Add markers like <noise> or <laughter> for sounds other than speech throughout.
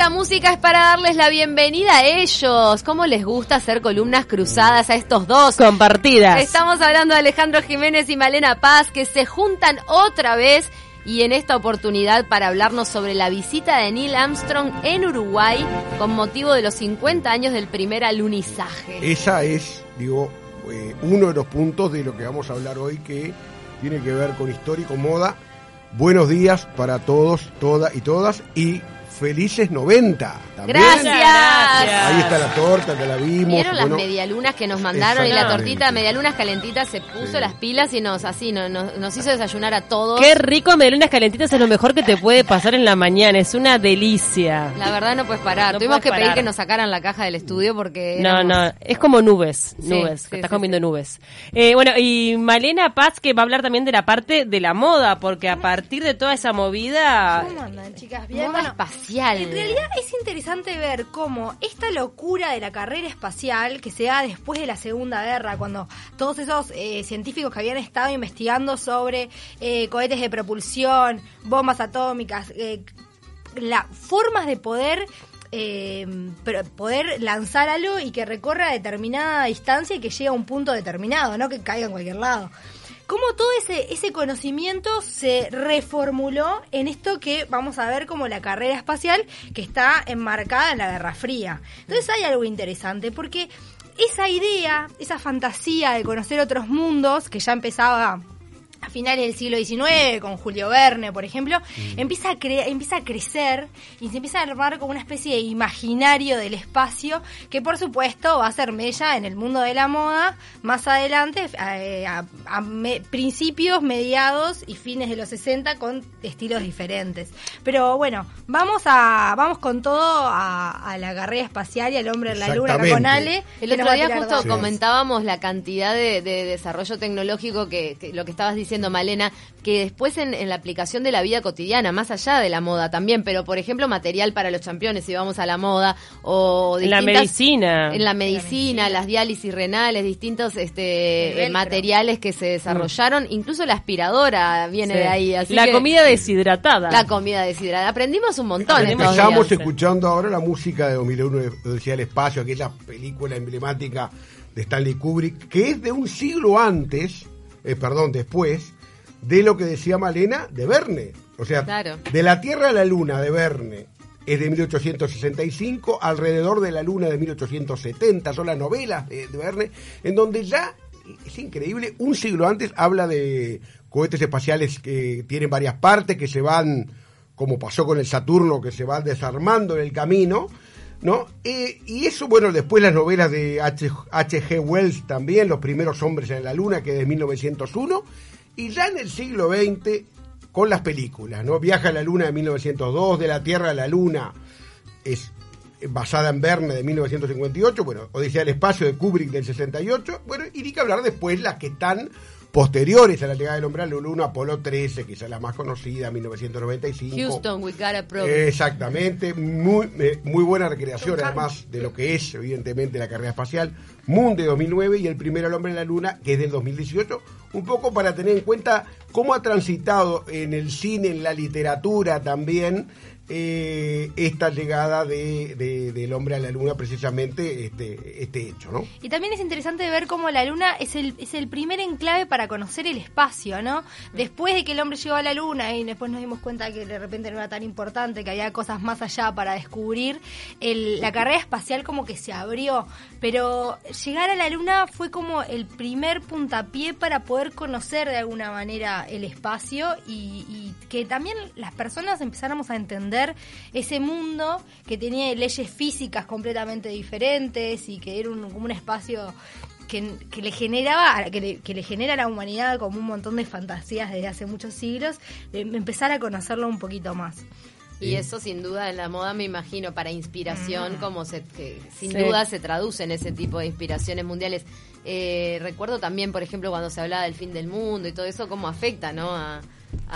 esta música es para darles la bienvenida a ellos. ¿Cómo les gusta hacer columnas cruzadas a estos dos? Compartidas. Estamos hablando de Alejandro Jiménez y Malena Paz que se juntan otra vez y en esta oportunidad para hablarnos sobre la visita de Neil Armstrong en Uruguay con motivo de los 50 años del primer alunizaje. Esa es, digo, eh, uno de los puntos de lo que vamos a hablar hoy que tiene que ver con con moda. Buenos días para todos, todas y todas y felices 90. También. Gracias. Ahí está la torta, que la vimos. Vieron las bueno, medialunas que nos mandaron y la tortita de medialunas calentitas se puso Sí. las pilas y nos así nos, hizo desayunar a todos. Qué rico, medialunas calentitas es lo mejor que te puede pasar en la mañana. Es una delicia. La verdad no puedes parar. No Tuvimos puedes que pedir que nos sacaran la caja del estudio porque No, éramos- no, es como nubes, Sí, nubes, sí, estás sí, comiendo sí. nubes. Eh, bueno, y Malena Paz que va a hablar también de la parte de la moda, porque a partir de toda esa movida... ¿Cómo andan, chicas? Bien, Moda bueno, espacial. En realidad es interesante ver cómo esta locura de la carrera espacial que se da después de la Segunda Guerra, cuando todos esos eh, científicos que habían estado investigando sobre eh, cohetes de propulsión, bombas atómicas, eh, las formas de poder eh, pero poder lanzar algo y que recorra determinada distancia y que llegue a un punto determinado, no que caiga en cualquier lado. Cómo todo ese, ese conocimiento se reformuló en esto que vamos a ver como la carrera espacial que está enmarcada en la Guerra Fría. Entonces hay algo interesante porque esa idea, esa fantasía de conocer otros mundos que ya empezaba a finales del siglo XIX, con Julio Verne, por ejemplo, empieza, a cre- empieza a crecer y se empieza a armar como una especie de imaginario del espacio que, por supuesto, va a ser mella en el mundo de la moda más adelante, eh, a, a me- principios, mediados y fines de los 60 con estilos diferentes. Pero bueno, vamos a vamos con todo a, a la carrera espacial y al hombre en la luna con. Ale. El otro día justo comentábamos la cantidad de, de desarrollo tecnológico que, que lo que estabas diciendo, Malena, que después en, en la aplicación de la vida cotidiana, más allá de la moda también, pero por ejemplo material para los campeones, si vamos a la moda, o En la medicina. En la medicina, las diálisis renales, distintos este, El eh, velcro. materiales que se desarrollaron, incluso la aspiradora viene Sí. de ahí. Así la que- comida deshidratada. La comida deshidratada. Aprendimos un montón. Aprendimos días. escuchando ahora la música de 2001 de Odisea del Espacio, aquella película emblemática de Stanley Kubrick, que es de un siglo antes, eh, perdón, después, de lo que decía Malena de Verne. O sea, Claro. de la Tierra a la Luna de Verne es de 1865, alrededor de la Luna de 1870, son las novelas de, de Verne, en donde ya, es increíble, un siglo antes habla de cohetes espaciales que tienen varias partes, que se van, como pasó con el Saturno, que se van desarmando en el camino, ¿no? Eh, y eso, bueno, después las novelas de H- H.G. Wells también, Los primeros hombres en la luna, que es de 1901, y ya en el siglo XX con las películas, ¿no? Viaja a la luna de 1902, De la Tierra a la Luna, es basada en Verne de 1958, bueno, Odisea del Espacio de Kubrick del 68, bueno, y ni que hablar después las que están posteriores a la llegada del hombre a la luna, Apolo 13, quizás la más conocida, 1995. Houston, we got a problem. Exactamente, muy, muy buena recreación además de lo que es evidentemente la carrera espacial, Moon de 2009 y el primer al hombre en la luna que es del 2018, un poco para tener en cuenta cómo ha transitado en el cine, en la literatura también eh, esta llegada de, de- del hombre a la luna precisamente este, este hecho, ¿no? Y también es interesante ver cómo la Luna es el, es el primer enclave para conocer el espacio, ¿no? Después de que el hombre llegó a la Luna y después nos dimos cuenta que de repente no era tan importante, que había cosas más allá para descubrir, el- la carrera espacial como que se abrió. Pero llegar a la Luna fue como el primer puntapié para poder conocer de alguna manera el espacio y, y que también las personas empezáramos a entender ese mundo que tenía leyes físicas completamente diferentes y que era un, como un espacio que, que le generaba que le, que le genera a la humanidad como un montón de fantasías desde hace muchos siglos de empezar a conocerlo un poquito más Y eso sin duda en la moda me imagino para inspiración, como se, que sin Sí. duda se traduce en ese tipo de inspiraciones mundiales. Eh, recuerdo también, por ejemplo, cuando se hablaba del fin del mundo y todo eso, cómo afecta ¿no? a, a-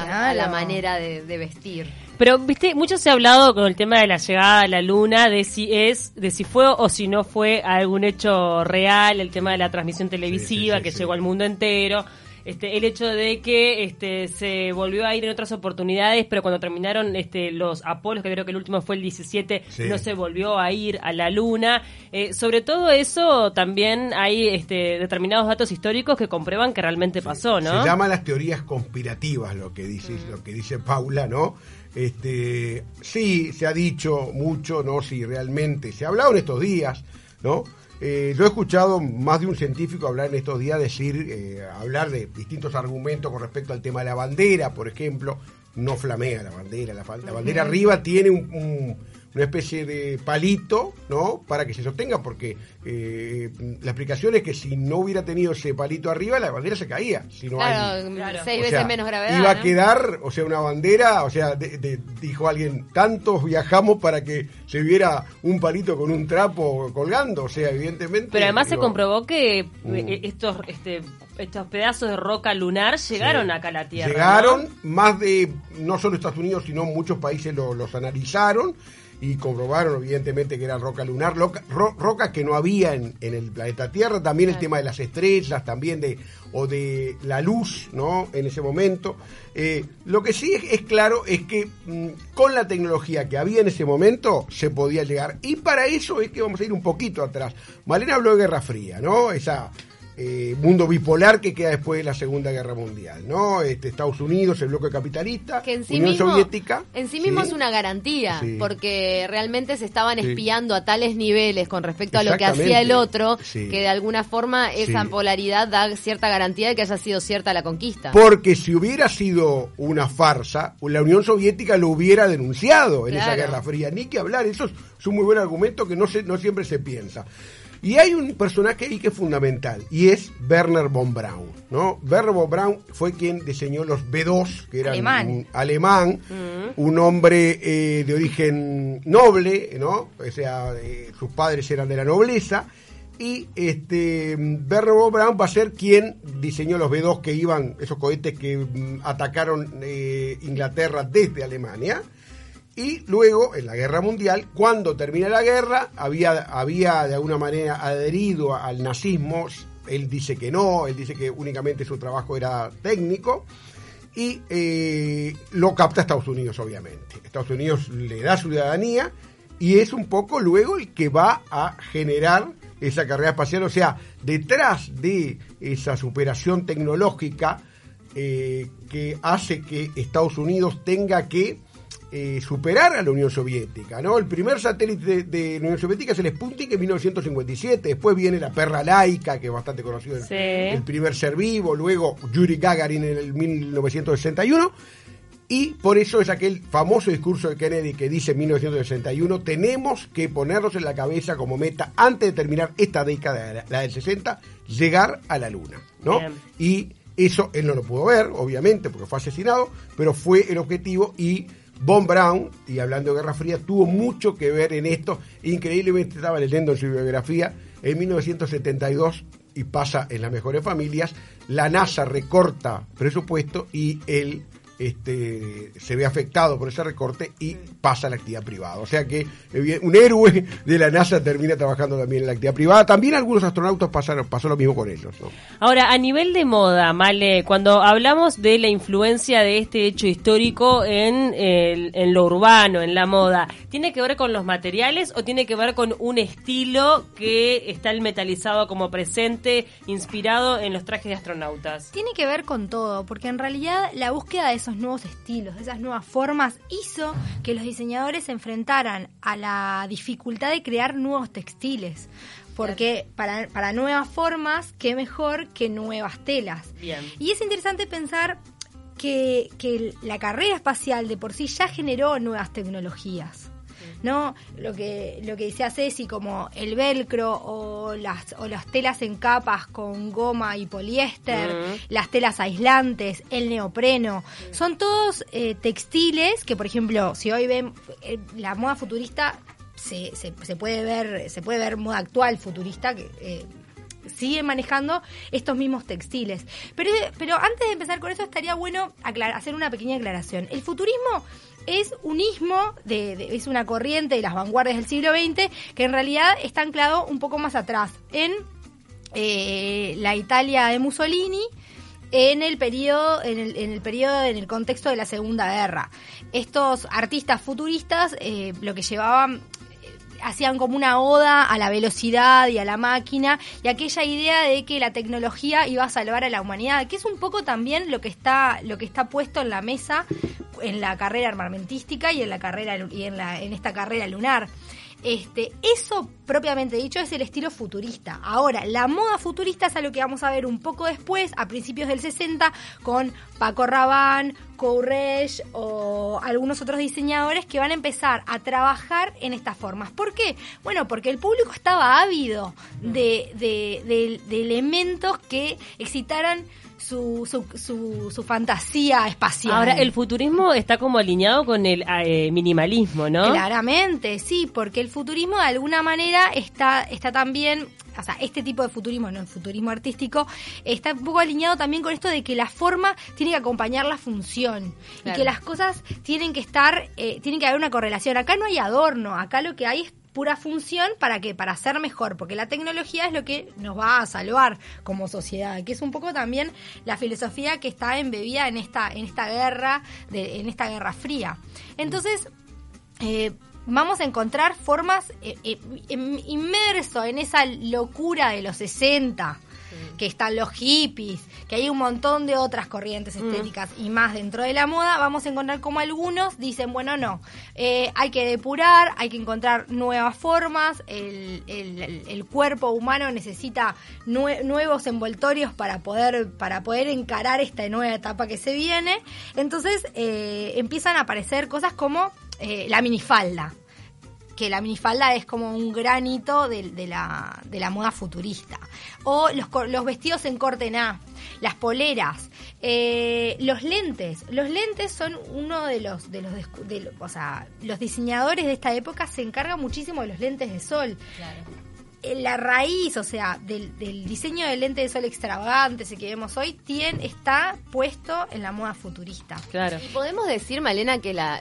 a Claro. la manera de, de vestir. Pero, viste, mucho se ha hablado con el tema de la llegada a la luna, de si es, de si fue o si no fue algún hecho real, el tema de la transmisión televisiva sí, que sí. llegó al mundo entero. este, el hecho de que este, se volvió a ir en otras oportunidades, pero cuando terminaron este, los Apolos, que creo que el último fue el 17, Sí. no se volvió a ir a la Luna. Eh, sobre todo eso, también hay este, determinados datos históricos que comprueban que realmente pasó, ¿no? Se llaman las teorías conspirativas, lo que dice, lo que dice Paula, ¿no? Este, sí, se ha dicho mucho, ¿no? Si realmente se ha hablado en estos días, ¿no? Eh, yo he escuchado más de un científico hablar en estos días, decir, eh, hablar de distintos argumentos con respecto al tema de la bandera, por ejemplo, no flamea la bandera, la, bandera arriba tiene un- un- una especie de palito, ¿no? Para que se sostenga, porque eh, la explicación es que si no hubiera tenido ese palito arriba, la bandera se caía. Si no hay, Claro, Claro. seis o veces sea, menos gravedad. Iba a quedar, o sea, una bandera, o sea, de- de- dijo alguien, tantos viajamos para que se viera un palito con un trapo colgando, o sea, evidentemente. Pero además se comprobó que Mm. eh, estos, este, estos pedazos de roca lunar llegaron sí. acá a la Tierra. Llegaron ¿no? más de, no solo Estados Unidos, sino muchos países lo- los analizaron y comprobaron evidentemente que era roca lunar, ro- roca que no había en, en el planeta Tierra, también el tema de las estrellas, también de o de la luz, ¿no? En ese momento. Eh, lo que sí es, es claro es que mm, con la tecnología que había en ese momento se podía llegar. Y para eso es que vamos a ir un poquito atrás. Malena habló de Guerra Fría, ¿no? Esa eh, mundo bipolar que queda después de la Segunda Guerra Mundial, ¿no? Este, Estados Unidos, el bloque capitalista, que en sí Unión mismo, Soviética. en sí mismo ¿sí? es una garantía, Sí. porque realmente se estaban espiando a tales niveles con respecto a lo que hacía el otro, que de alguna forma esa polaridad da cierta garantía de que haya sido cierta la conquista. Porque si hubiera sido una farsa, la Unión Soviética lo hubiera denunciado en esa. Guerra Fría. Ni que hablar, eso es, es un muy buen argumento que no, se, no siempre se piensa. Y hay un personaje ahí que es fundamental, y es Werner von Braun. ¿no? Werner von Braun fue quien diseñó los B2, que eran Alemán. un alemán, un hombre eh, de origen noble, ¿no? o sea, eh, sus padres eran de la nobleza, y este Werner von Braun va a ser quien diseñó los B2 que iban, esos cohetes que mm, atacaron eh, Inglaterra desde Alemania. Y luego, en la guerra mundial, cuando termina la guerra, había, había de alguna manera adherido al nazismo. Él dice que no, él dice que únicamente su trabajo era técnico. Y eh, lo capta Estados Unidos, obviamente. Estados Unidos le da ciudadanía y es un poco luego el que va a generar esa carrera espacial. O sea, detrás de esa superación tecnológica eh, que hace que Estados Unidos tenga que eh, superar a la Unión Soviética, ¿no? El primer satélite de, de la Unión Soviética es el Sputnik en 1957, después viene la perra laica, que es bastante conocido, el, Sí. el primer ser vivo, luego Yuri Gagarin en el 1961, y por eso es aquel famoso discurso de Kennedy que dice en 1961, tenemos que ponernos en la cabeza como meta, antes de terminar esta década, la- la del 60, llegar a la Luna, ¿no? Bien. Y eso él no lo pudo ver, obviamente, porque fue asesinado, pero fue el objetivo y Von Braun, y hablando de Guerra Fría, tuvo mucho que ver en esto. Increíblemente estaba leyendo en su biografía, en 1972, y pasa en las mejores familias, la NASA recorta presupuesto y él este, se ve afectado por ese recorte y pasa a la actividad privada. O sea que evi- un héroe de la NASA termina trabajando también en la actividad privada. También algunos astronautas pasaron, pasó lo mismo con ellos. ¿no? Ahora, a nivel de moda, Male, cuando hablamos de la influencia de este hecho histórico en, el- en lo urbano, en la moda, ¿tiene que ver con los materiales o tiene que ver con un estilo que está el metalizado como presente, inspirado en los trajes de astronautas? Tiene que ver con todo, porque en realidad la búsqueda de esos nuevos estilos, esas nuevas formas, hizo que los diseñadores se enfrentaran a la dificultad de crear nuevos textiles. Porque para, para nuevas formas, qué mejor que nuevas telas. Bien. Y es interesante pensar que, que la carrera espacial de por sí ya generó nuevas tecnologías. ¿No? Lo que, lo que decía Ceci, como el velcro o las, o las telas en capas con goma y poliéster, las telas aislantes, el neopreno, son todos eh, textiles que, por ejemplo, si hoy ven eh, la moda futurista, se, se, se puede ver, se puede ver moda actual futurista que eh, sigue manejando estos mismos textiles. Pero, pero antes de empezar con eso estaría bueno hacer una pequeña aclaración. El futurismo es un ismo, es una corriente de las vanguardias del siglo XX que en realidad está anclado un poco más atrás, en eh, la Italia de Mussolini, en el periodo, en el, en el en el contexto de la Segunda Guerra. Estos artistas futuristas eh, lo que llevaban hacían como una oda a la velocidad y a la máquina y aquella idea de que la tecnología iba a salvar a la humanidad, que es un poco también lo que está lo que está puesto en la mesa en la carrera armamentística y en la carrera y en la en esta carrera lunar. Este, eso propiamente dicho es el estilo futurista. Ahora, la moda futurista es algo que vamos a ver un poco después, a principios del 60, con Paco Rabanne, Courrèges o algunos otros diseñadores que van a empezar a trabajar en estas formas. ¿Por qué? Bueno, porque el público estaba ávido de, de, de elementos que excitaran su, su, su, fantasía espacial. Ahora, el futurismo está como alineado con el eh, minimalismo, ¿no? Claramente, sí, porque el futurismo de alguna manera está, está también, o sea, este tipo de futurismo, no el futurismo artístico, está un poco alineado también con esto de que la forma tiene que acompañar la función y que las cosas tienen que estar, eh, tienen que haber una correlación. Acá no hay adorno, acá lo que hay es pura función para que para ser mejor, porque la tecnología es lo que nos va a salvar como sociedad, que es un poco también la filosofía que está embebida en esta en esta guerra de, en esta guerra fría. Entonces eh, vamos a encontrar formas eh, eh, inmerso en esa locura de los 60 que están los hippies, que hay un montón de otras corrientes mm. estéticas y más dentro de la moda, vamos a encontrar como algunos dicen, bueno, no, eh, hay que depurar, hay que encontrar nuevas formas, el, el, cuerpo humano necesita nuevos envoltorios para poder, para poder encarar esta nueva etapa que se viene. Entonces empiezan a aparecer cosas como eh, la minifalda que la minifalda es como un granito de, de, la, de la moda futurista. O los, los vestidos en corte A, las poleras, eh, los lentes. Los lentes son uno de los, de los, o sea, los diseñadores de esta época se encargan muchísimo de los lentes de sol. Claro la raíz, o sea, del, diseño del lente de sol extravagante ese que vemos hoy, tiene, está puesto en la moda futurista. Claro. Y podemos decir, Malena, que, la,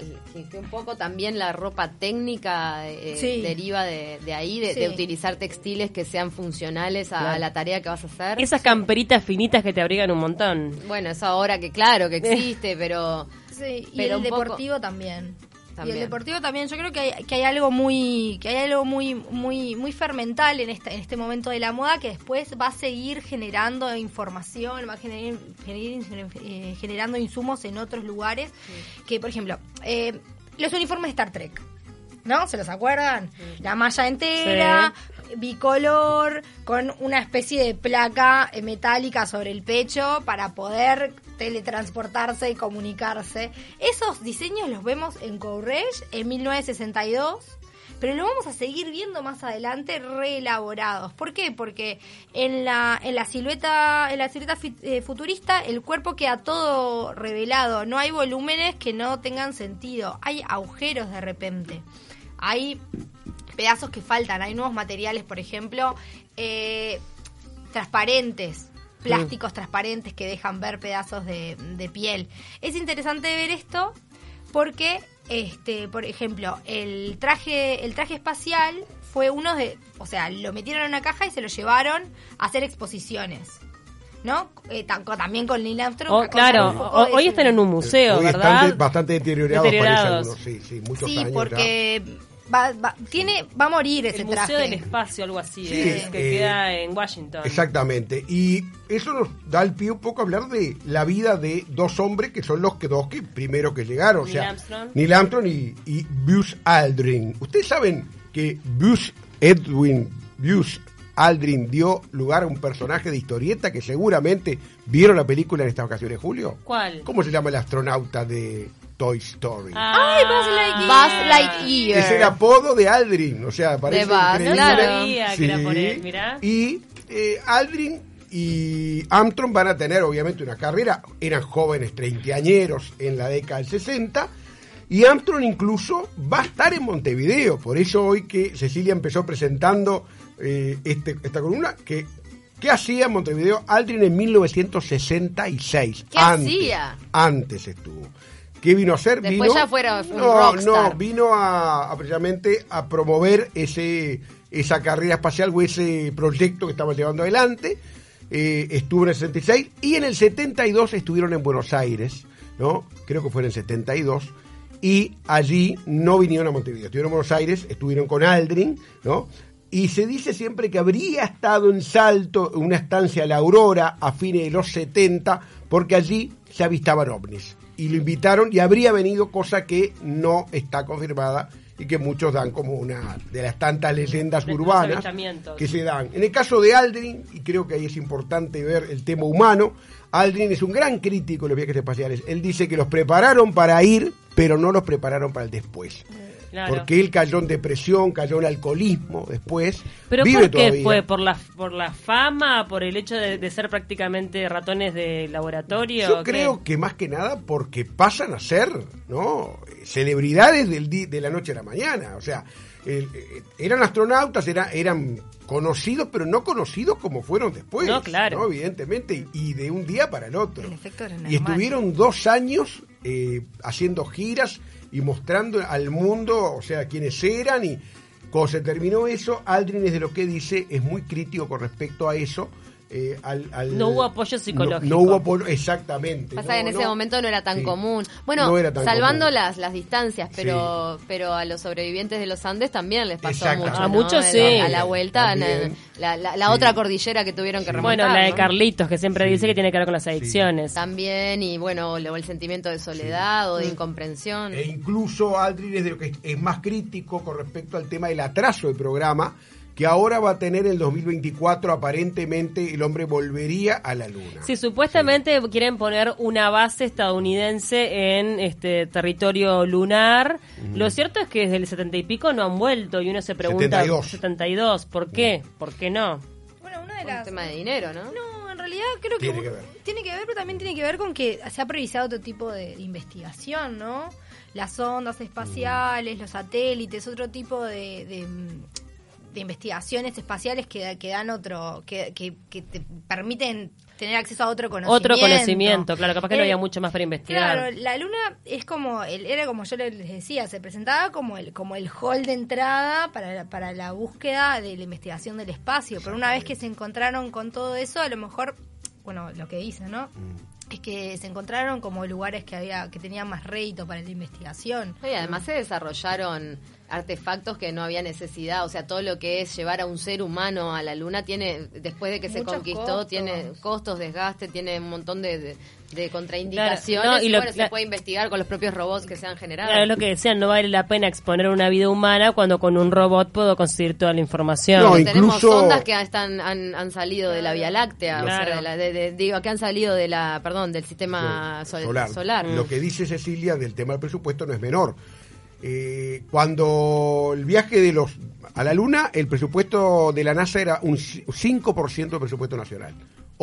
que, un poco también la ropa técnica eh, deriva de, ahí, de, utilizar textiles que sean funcionales a, la tarea que vas a hacer. Esas camperitas finitas que te abrigan un montón. Bueno, eso ahora que claro que <laughs> existe, pero... Sí, y el deportivo también. Y el deportivo también, yo creo que hay, que hay algo muy que hay algo muy muy muy fermental en este en este momento de la moda que después va a seguir generando información, va a generar, eh, generando insumos en otros lugares, que por ejemplo, eh, los uniformes de Star Trek. ¿No? ¿Se los acuerdan? La malla entera, bicolor, con una especie de placa eh, metálica sobre el pecho para poder teletransportarse y comunicarse. Esos diseños los vemos en Courage en 1962 pero lo vamos a seguir viendo más adelante reelaborados. ¿Por qué? Porque en la, en la silueta, en eh, futurista el cuerpo queda todo revelado, no hay volúmenes que no tengan sentido, hay agujeros de repente. Hay pedazos que faltan, hay nuevos materiales, por ejemplo, eh, transparentes, plásticos transparentes que dejan ver pedazos de, piel. Es interesante ver esto porque, este, por ejemplo, el traje, el traje espacial fue uno de, o sea, lo metieron en una caja y se lo llevaron a hacer exposiciones. ¿no? Eh, también con Neil Armstrong. Oh, claro, hoy están en un museo, ¿verdad? Bastante, deteriorados, sí, sí, muchos sí, porque va, tiene, va a morir ese el traje. Museo del Espacio, algo así, eh, que eh, queda en Washington. Exactamente. Y eso nos da el pie un poco a hablar de la vida de dos hombres que son los que dos que primero que llegaron. Neil o sea, Armstrong. Neil Armstrong y, y Buzz Aldrin. Ustedes saben que Buzz Edwin Buzz Aldrin dio lugar a un personaje de historieta que seguramente vieron la película en esta ocasión, Julio. ¿Cuál? ¿Cómo se llama el astronauta de Toy Story. Ah, ¡Ay, Buzz Lightyear! Buzz Lightyear. Es el apodo de Aldrin, o sea, parece de increíble. Claro. que era por él, mirá. Y eh, Aldrin y Armstrong van a tener obviamente una carrera, eran jóvenes treintañeros en la década del 60, y Armstrong incluso va a estar en Montevideo, por eso hoy que Cecilia empezó presentando eh, este, esta columna, que ¿Qué hacía en Montevideo Aldrin en 1966? ¿Qué hacía? Antes estuvo. ¿Qué vino a hacer? Después ya fuera un no, rockstar. no, vino a, precisamente a promover ese esa carrera espacial o ese proyecto que estaba llevando adelante. eh, estuvo en el 66 y en el 72 estuvieron en Buenos Aires, ¿no? Creo que fue en el 72 y allí no vinieron a Montevideo, estuvieron en Buenos Aires, estuvieron con Aldrin, ¿no? Y se dice siempre que habría estado en Salto, en una estancia a la Aurora, a fines de los 70, porque allí se avistaban ovnis. Y lo invitaron y habría venido, cosa que no está confirmada y que muchos dan como una de las tantas leyendas De urbanas que se dan. En el caso de Aldrin, y creo que ahí es importante ver el tema humano, Aldrin es un gran crítico de los viajes espaciales. Él dice que los prepararon para ir, pero no los prepararon para el después. Claro. Porque él cayó en depresión, cayó en alcoholismo después. ¿Pero vive por qué todavía. fue? ¿Por la, ¿Por la fama? ¿Por el hecho de, de ser prácticamente ratones de laboratorio? Yo ¿Qué? creo que más que nada porque pasan a ser ¿no? celebridades del di- de la noche a la mañana. O sea, el- eh, eran astronautas, era- eran conocidos, pero no conocidos como fueron después. No, claro. Evidentemente, y, y de un día para el otro. El efecto era y estuvieron dos años eh, haciendo giras y mostrando al mundo, o sea, quiénes eran y cuando se terminó eso, Aldrin es de lo que dice, es muy crítico con respecto a eso. Eh, al, al- No hubo apoyo psicológico. No, hubo apoyo, exactamente. Pasa no, que en ese momento no era tan Sí. común. Bueno, No era tan salvando común. las, las distancias, pero pero a los sobrevivientes de los Andes también les pasó mucho. A ¿no? muchos A la- sí. A la vuelta, También. la, la- la Sí. otra cordillera que tuvieron que remontar. Bueno, la de. Carlitos, que siempre dice que tiene que ver con las adicciones. También, y bueno, luego el sentimiento de soledad o de incomprensión. E incluso Aldrin es de lo que es más crítico con respecto al tema del atraso del programa, que ahora va a tener el 2024, aparentemente el hombre volvería a la luna. Sí, supuestamente quieren poner una base estadounidense en este territorio lunar. Lo cierto es que desde el setenta y pico no han vuelto y uno se pregunta 72. 72, ¿por qué? ¿Por qué no? Bueno, una de Un las... tema de dinero, ¿no? No, en realidad creo que Tiene un- que ver. tiene que ver, pero también tiene que ver con que se ha priorizado otro tipo de, investigación, ¿no? Las ondas espaciales, los satélites, otro tipo de, de, de investigaciones espaciales que, que dan otro, que, que, que te permiten tener acceso a otro conocimiento. Otro conocimiento, claro, capaz que no Eh, había mucho más para investigar. Claro, la luna es como, el, era como yo les decía, se presentaba como el, como el hall de entrada para, la- para la búsqueda de la investigación del espacio. Pero una vez que se encontraron con todo eso, a lo mejor, bueno, lo que dicen, ¿no? Es que se encontraron como lugares que había que tenían más rédito para la investigación. Y además se desarrollaron artefactos que no había necesidad, o sea, todo lo que es llevar a un ser humano a la luna tiene, después de que se conquistó, costos. tiene costos, desgaste, tiene un montón de, de, de contraindicaciones Claro, no, y y, lo- bueno, la- se puede investigar con los propios robots que se han generado. Claro, es lo que decían, no vale la pena exponer una vida humana cuando con un robot puedo conseguir toda la información. No, incluso- tenemos sondas que están, han, han salido de la Vía Láctea, o sea, de la- de- de- digo, que han salido de la, perdón, del sistema sol- solar. solar. Lo que dice Cecilia del tema del presupuesto no es menor. Eh, cuando el viaje de los a la Luna, el presupuesto de la NASA era un ci- 5% del presupuesto nacional.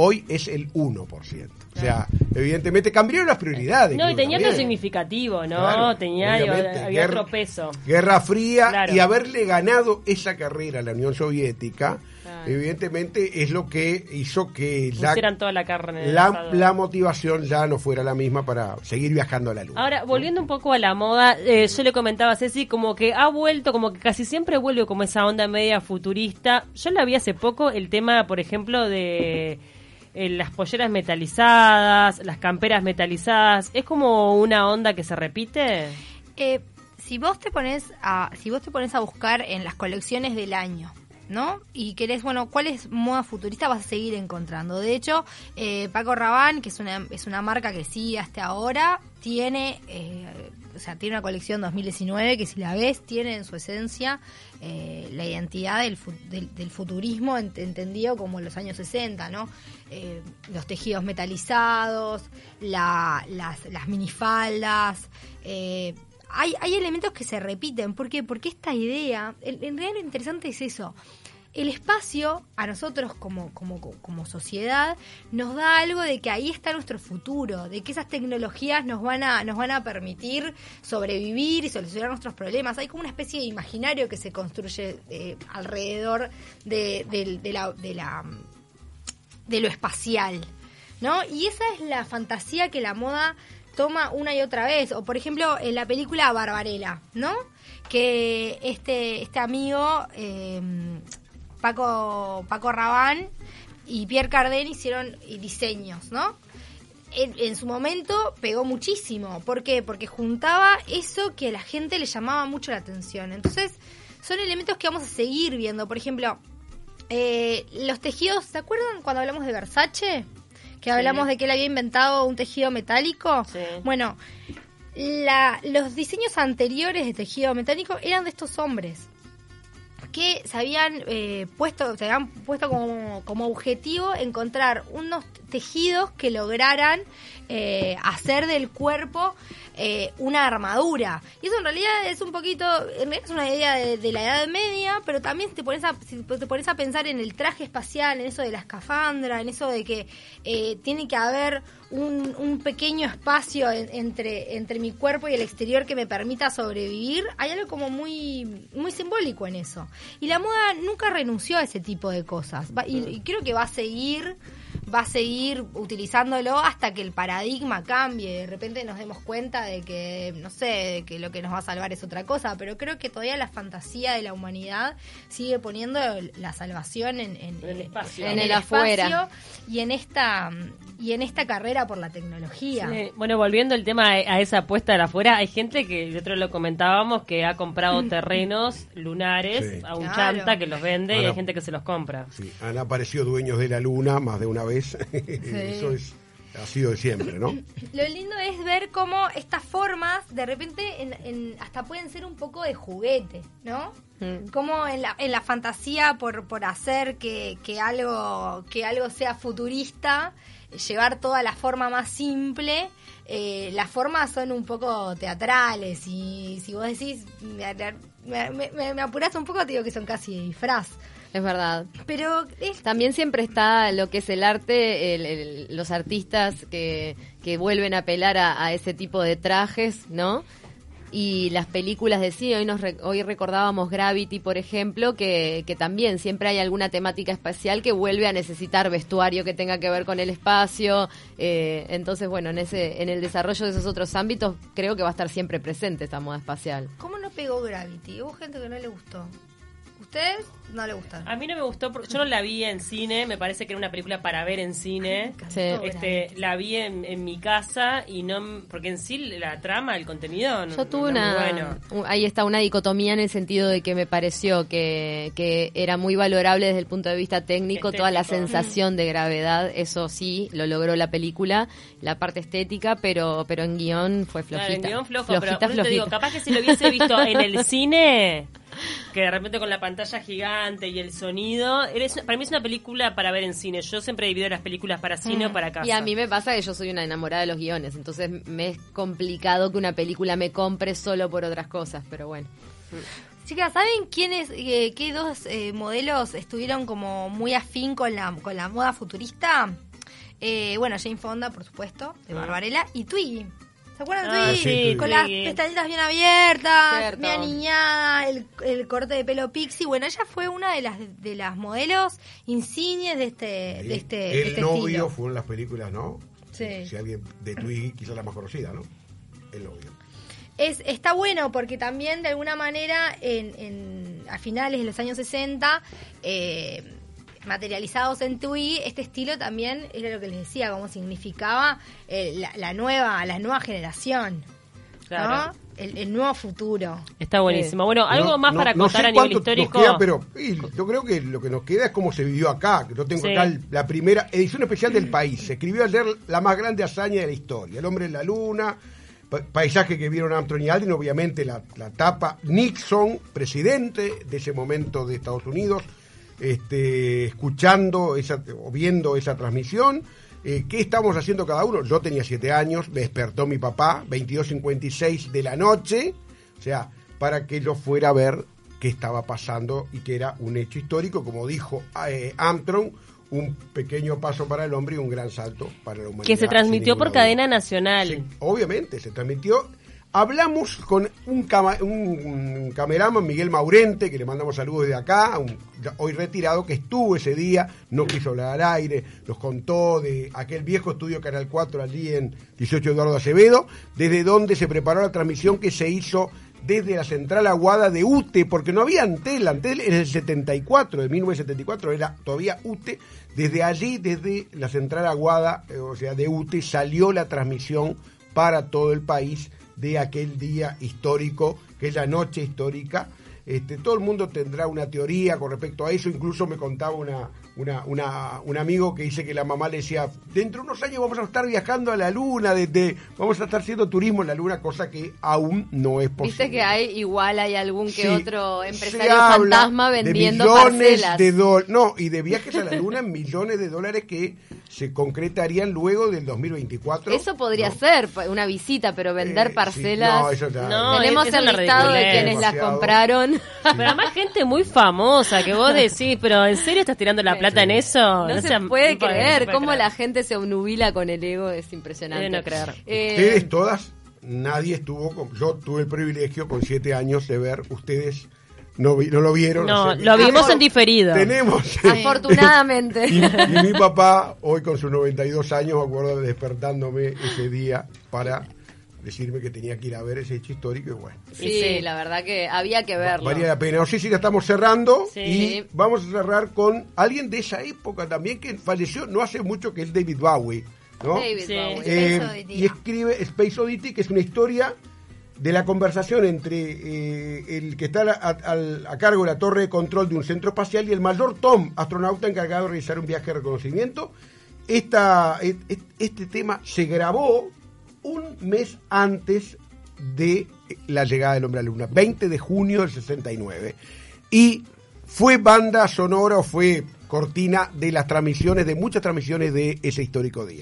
Hoy es el 1%. O sea, evidentemente cambiaron las prioridades. No, y tenía otro significativo, ¿no? Claro, tenía había Guerra- otro peso. Guerra Fría Claro. y haberle ganado esa carrera a la Unión Soviética, Claro. evidentemente es lo que hizo que toda la carne la, motivación ya no fuera la misma para seguir viajando a la Luna. Ahora, volviendo un poco a la moda, eh, yo le comentaba a Ceci como que ha vuelto, como que casi siempre vuelve como esa onda media futurista. Yo la vi hace poco, el tema, por ejemplo, de eh, las polleras metalizadas, las camperas metalizadas. ¿Es como una onda que se repite? Eh, si vos te pones a, si vos te pones a buscar en las colecciones del año, ¿no? Y querés, bueno, ¿cuál es moda futurista? Vas a seguir encontrando. De hecho, eh, Paco Rabanne, que es una, es una marca que sí hasta ahora, tiene, eh, sea, tiene una colección 2019 que si la ves, tiene en su esencia eh, la identidad del, del, del futurismo ent- entendido como los años 60, ¿no? Eh, los tejidos metalizados, la- las, las minifaldas, eh, hay, hay elementos que se repiten. ¿Por qué? Porque esta idea, en realidad lo interesante es eso. El espacio, a nosotros como, como, como sociedad, nos da algo de que ahí está nuestro futuro, de que esas tecnologías nos van a, nos van a permitir sobrevivir y solucionar nuestros problemas. Hay como una especie de imaginario que se construye eh, alrededor de, de la de lo espacial, ¿no? Y esa es la fantasía que la moda toma una y otra vez. O por ejemplo, en la película Barbarella, ¿no? Que este, este amigo, eh, Paco, Paco Rabán, y Pierre Cardin hicieron diseños, ¿no? En, en su momento pegó muchísimo. ¿Por qué? Porque juntaba eso que a la gente le llamaba mucho la atención. Entonces, son elementos que vamos a seguir viendo. Por ejemplo, eh, los tejidos, ¿se acuerdan cuando hablamos de Versace? Que hablamos de que él había inventado un tejido metálico. Sí. Bueno, la- los diseños anteriores de tejido metálico eran de estos hombres que se habían eh, puesto, se habían puesto como, como objetivo encontrar unos tejidos que lograran eh, hacer del cuerpo eh, una armadura. Y eso en realidad es un poquito, en realidad es una idea de, la Edad Media, pero también te pones a, si te pones a pensar en el traje espacial, en eso de la escafandra, en eso de que eh, tiene que haber un, pequeño espacio en- entre, entre mi cuerpo y el exterior que me permita sobrevivir, hay algo como muy, muy simbólico en eso. Y la moda nunca renunció a ese tipo de cosas. Va- y, y creo que va a seguir va a seguir utilizándolo hasta que el paradigma cambie. De repente nos demos cuenta de que, no sé, de que lo que nos va a salvar es otra cosa, pero creo que todavía la fantasía de la humanidad sigue poniendo la salvación en, el espacio. En el afuera. espacio y en esta y en esta carrera por la tecnología. Sí, Bueno, volviendo al tema a esa apuesta de la afuera, hay gente que, el otro lo comentábamos, que ha comprado <laughs> terrenos lunares Sí. a un Claro. chanta que los vende y hay gente que se los compra. Sí, han aparecido dueños de la luna más de una vez. <laughs> Eso es, ha sido de siempre, ¿no? <laughs> Lo lindo es ver cómo estas formas de repente en- en- hasta pueden ser un poco de juguete, ¿no? Mm. Como en la, en la fantasía por, por hacer que, que algo que algo sea futurista, llevar toda la forma más simple, eh, las formas son un poco teatrales y si vos decís, me, me, me- me apurás un poco, te digo que son casi de disfraz. Es verdad. Pero es También siempre está lo que es el arte, el- el- los artistas que, que vuelven a apelar a, a ese tipo de trajes, ¿no? Y las películas de cine, hoy, nos re- hoy recordábamos Gravity, por ejemplo, que, que también siempre hay alguna temática espacial que vuelve a necesitar vestuario que tenga que ver con el espacio. eh, entonces, bueno, en, ese, en el desarrollo de esos otros ámbitos creo que va a estar siempre presente esta moda espacial. ¿Cómo no pegó Gravity? Hubo gente que no le gustó. ¿Ustedes no le gustaron? A mí no me gustó, porque yo no la vi en cine, me parece que era una película para ver en cine. Sí. Este, la vi en, en mi casa y no, porque en sí la trama, el contenido, no- Yo tuve no una, bueno. ahí está una dicotomía en el sentido de que me pareció que, que era muy valorable desde el punto de vista técnico toda la sensación de gravedad, eso sí, lo logró la película, la parte estética, pero pero en guion fue flojita. Claro, en guion flojo, flojita, pero te digo, capaz que si lo hubiese visto en el <laughs> cine, que de repente con la pantalla gigante y el sonido, eres, para mí es una película para ver en cine. Yo siempre divido las películas para cine o para casa. Mm. Y a mí me pasa que yo soy una enamorada de los guiones, entonces me es complicado que una película me compre solo por otras cosas, pero bueno. Chicas, ¿saben quiénes, eh, qué dos eh, modelos estuvieron como muy afín con la, con la moda futurista? Eh, bueno, Jane Fonda, por supuesto, de Barbarella, y Twiggy. ¿Se acuerdan de Ah, Twiggy? sí, con las pestañitas bien abiertas, Cierto. mi aniñada, el, el corte de pelo pixie. Bueno, ella fue una de las de las modelos insignes de este, de este, de el este novio estilo. fue en las películas, ¿no? Sí. Si alguien de Twiggy, quizá la más conocida, ¿no? El novio. es, está bueno porque también de alguna manera en, en- a finales de los años 60 eh, materializados en Tui este estilo también era lo que les decía como significaba eh, la, la nueva la nueva generación Claro. ¿no? El, el nuevo futuro Está buenísimo. Bueno, algo No- más no- para no contar sé a nivel histórico. Nos queda, pero y, yo creo que lo que nos queda es cómo se vivió acá. que Yo tengo Sí. acá el- la primera edición especial del país. Se escribió ayer la más grande hazaña de la historia. El hombre en la luna, pa- paisaje que vieron Armstrong y Aldrin, obviamente la, la tapa. Nixon, presidente de ese momento de Estados Unidos, este, escuchando esa, o viendo esa transmisión. Eh, ¿Qué estamos haciendo cada uno? Yo tenía siete años, me despertó mi papá, 22.56 de la noche, o sea, para que yo fuera a ver qué estaba pasando y que era un hecho histórico, como dijo eh, Armstrong, un pequeño paso para el hombre y un gran salto para la humanidad. que se transmitió por duda. cadena nacional. Sí, obviamente, se transmitió. Hablamos con un, cameraman, Miguel Maurente, que le mandamos saludos desde acá, hoy retirado, que estuvo ese día, no quiso hablar al aire, nos contó de aquel viejo estudio Canal 4 allí en 18 Eduardo Acevedo, desde donde se preparó la transmisión que se hizo desde la central Aguada de UTE, porque no había Antel, Antel en el 74, de 1974 era todavía UTE, desde allí, desde la central Aguada, eh, o sea, de UTE, salió la transmisión para todo el país de aquel día histórico, aquella noche histórica. Este, todo el mundo tendrá una teoría con respecto a eso, incluso me contaba una, una, una, un amigo que dice que la mamá le decía, dentro de unos años vamos a estar viajando a la luna, desde, vamos a estar haciendo turismo en la luna, cosa que aún no es posible. Viste que hay, igual hay algún que Sí, otro empresario fantasma de vendiendo millones parcelas. de dólares. No, y de viajes a la luna en <laughs> millones de dólares que se concretarían luego del 2024. Eso podría ¿no? ser una visita, pero vender Eh, sí, parcelas. no, eso ya- No, Tenemos el listado de quienes las compraron. Pero además gente muy famosa que vos <laughs> decís, pero ¿en serio estás tirando la plata en eso? No, se puede no puede- creer no puede cómo creer. la gente se obnubila con el ego, es impresionante. No creer. Eh, Ustedes todas, nadie estuvo, con- yo tuve el privilegio con siete años de ver, ustedes no, vi- no lo vieron. No, o sea, lo vimos en diferido. Tenemos. <laughs> Afortunadamente. <laughs> y, y mi papá, hoy con sus 92 años, me acuerdo de despertándome ese día para decirme que tenía que ir a ver ese hecho histórico y bueno. Sí, sí. la verdad que había que verlo. Valía la pena. No sé si ya estamos cerrando Sí. y vamos a cerrar con alguien de esa época también que falleció no hace mucho, que es David Bowie. ¿no? David Sí. Bowie. Eh, y escribe Space Oddity, que es una historia de la conversación entre eh, el que está a, al- a cargo de la torre de control de un centro espacial y el mayor Tom, astronauta encargado de realizar un viaje de reconocimiento. Esta, et- et- este tema se grabó un mes antes de la llegada del hombre a la luna, 20 de junio del 69. Y fue banda sonora o fue cortina de las transmisiones, de muchas transmisiones de ese histórico día.